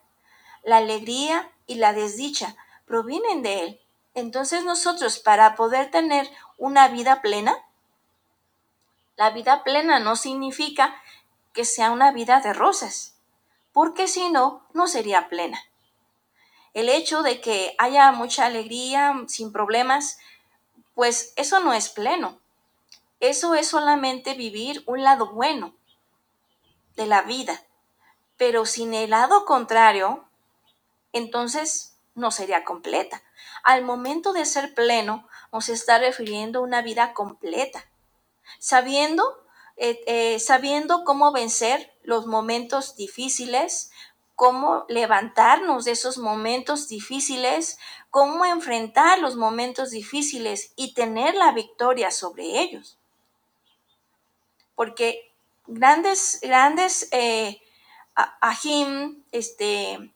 la alegría y la desdicha provienen de Él. Entonces nosotros para poder tener una vida plena, la vida plena no significa que sea una vida de rosas, porque si no, no sería plena. El hecho de que haya mucha alegría sin problemas, pues eso no es pleno. Eso es solamente vivir un lado bueno de la vida. Pero sin el lado contrario, entonces no sería completa. Al momento de ser pleno, nos está refiriendo a una vida completa, sabiendo, eh, eh, sabiendo cómo vencer los momentos difíciles, cómo levantarnos de esos momentos difíciles, cómo enfrentar los momentos difíciles y tener la victoria sobre ellos. Porque grandes, grandes eh, Ahim, este,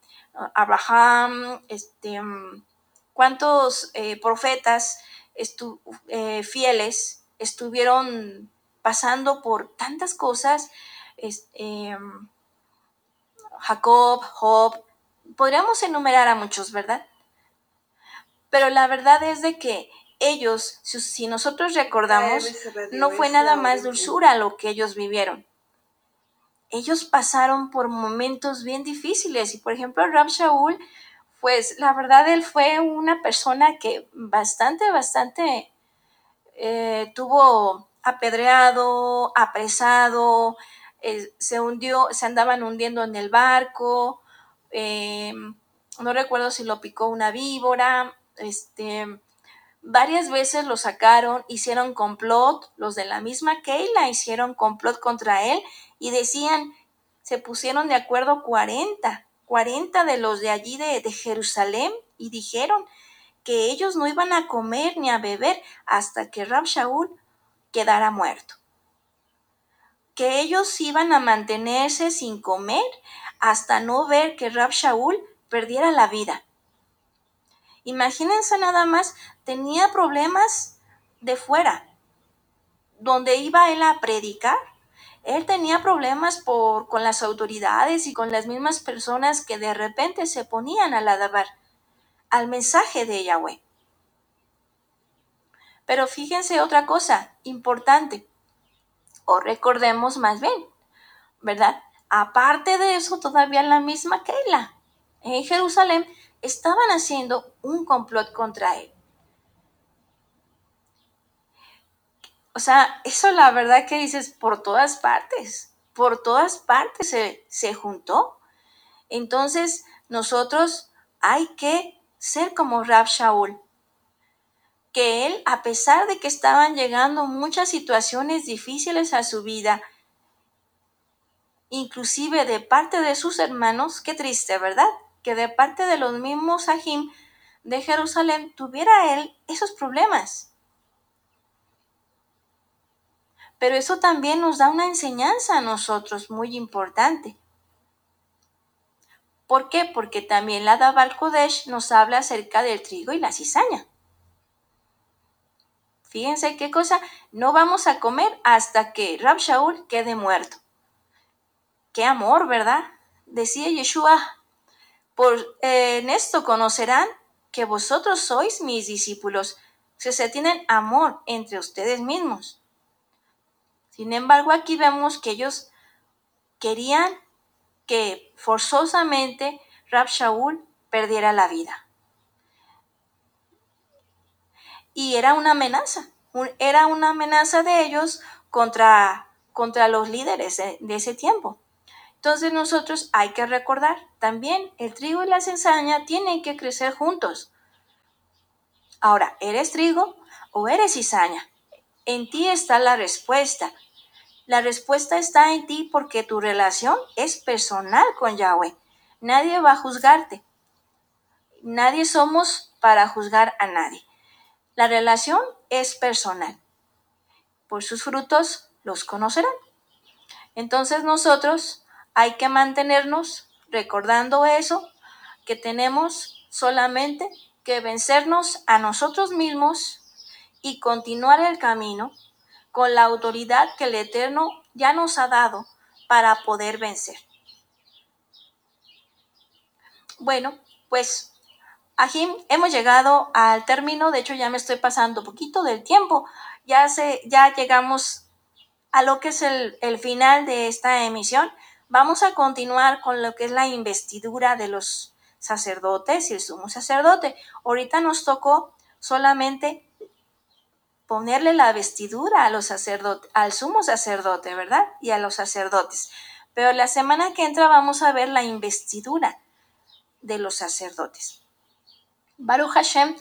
Abraham, este, cuántos eh, profetas eh, fieles estuvieron pasando por tantas cosas, em, Jacob, Job, podríamos enumerar a muchos, ¿verdad? Pero la verdad es de que ellos, si nosotros recordamos, no fue nada más dulzura lo que ellos vivieron. Ellos pasaron por momentos bien difíciles y por ejemplo Rab Shaul pues la verdad él fue una persona que bastante, bastante eh, tuvo apedreado, apresado, eh, se hundió, se andaban hundiendo en el barco, eh, no recuerdo si lo picó una víbora, este, Varias veces lo sacaron, hicieron complot, los de la misma Keila hicieron complot contra él y decían, se pusieron de acuerdo 40, 40 de los de allí de, de Jerusalén y dijeron que ellos no iban a comer ni a beber hasta que Rab Shaul quedara muerto. Que ellos iban a mantenerse sin comer hasta no ver que Rab Shaul perdiera la vida. Imagínense nada más, tenía problemas de fuera. Donde iba él a predicar, él tenía problemas por, con las autoridades y con las mismas personas que de repente se ponían a alabar al mensaje de Yahweh. Pero fíjense otra cosa importante, o recordemos más bien, ¿verdad? Aparte de eso, todavía la misma Keila en Jerusalén estaban haciendo un complot contra él. O sea, eso la verdad que dices por todas partes, por todas partes se, se juntó. Entonces, nosotros hay que ser como Rab Shaul, que él, a pesar de que estaban llegando muchas situaciones difíciles a su vida, inclusive de parte de sus hermanos, qué triste, ¿verdad? que de parte de los mismos Sahim de Jerusalén tuviera él esos problemas. Pero eso también nos da una enseñanza a nosotros muy importante. ¿Por qué? Porque también la Dabal Kodesh nos habla acerca del trigo y la cizaña. Fíjense qué cosa, no vamos a comer hasta que Rab Shaul quede muerto. Qué amor, ¿verdad? Decía Yeshua, por, eh, en esto conocerán que vosotros sois mis discípulos, si se tienen amor entre ustedes mismos. Sin embargo, aquí vemos que ellos querían que forzosamente Rab Shaul perdiera la vida. Y era una amenaza, era una amenaza de ellos contra, contra los líderes de ese tiempo. Entonces nosotros hay que recordar también el trigo y la cizaña tienen que crecer juntos. Ahora, ¿eres trigo o eres cizaña? En ti está la respuesta. La respuesta está en ti porque tu relación es personal con Yahweh. Nadie va a juzgarte. Nadie somos para juzgar a nadie. La relación es personal. Por sus frutos los conocerán. Entonces nosotros hay que mantenernos recordando eso, que tenemos solamente que vencernos a nosotros mismos y continuar el camino con la autoridad que el Eterno ya nos ha dado para poder vencer. Bueno, pues aquí hemos llegado al término, de hecho ya me estoy pasando poquito del tiempo, ya, se, ya llegamos a lo que es el, el final de esta emisión. Vamos a continuar con lo que es la investidura de los sacerdotes y el sumo sacerdote. Ahorita nos tocó solamente ponerle la vestidura a los sacerdotes, al sumo sacerdote, ¿verdad? Y a los sacerdotes. Pero la semana que entra vamos a ver la investidura de los sacerdotes. Baruch Hashem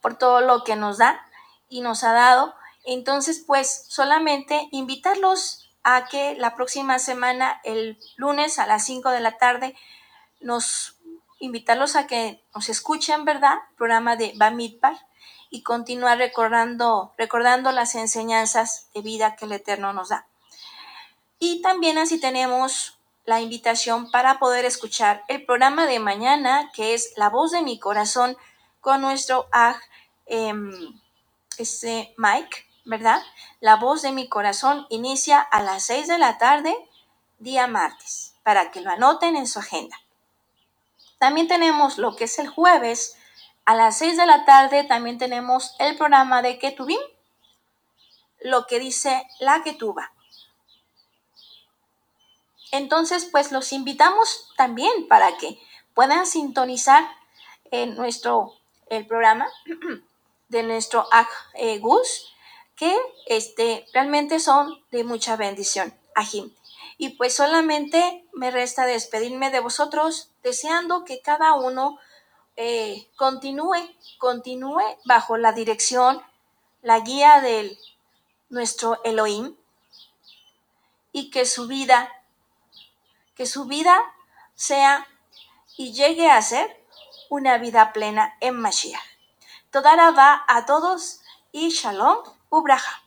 por todo lo que nos da y nos ha dado. Entonces, pues solamente invitarlos a que la próxima semana, el lunes a las 5 de la tarde, nos invitarlos a que nos escuchen, ¿verdad? Programa de Bamidbar y continuar recordando, recordando las enseñanzas de vida que el Eterno nos da. Y también así tenemos la invitación para poder escuchar el programa de mañana, que es La voz de mi corazón, con nuestro Aj, este Mike, ¿verdad? La voz de mi corazón inicia a las 6 de la tarde, día martes, para que lo anoten en su agenda. También tenemos lo que es el jueves, a las 6 de la tarde también tenemos el programa de Ketubim, lo que dice la Ketuba. Entonces, pues los invitamos también para que puedan sintonizar en nuestro el programa de nuestro Agus que este, realmente son de mucha bendición. Ajim. Y pues solamente me resta despedirme de vosotros, deseando que cada uno eh, continúe, continúe bajo la dirección, la guía de nuestro Elohim y que su vida, que su vida sea y llegue a ser una vida plena en Mashiach. Toda va a todos y Shalom Ubraja.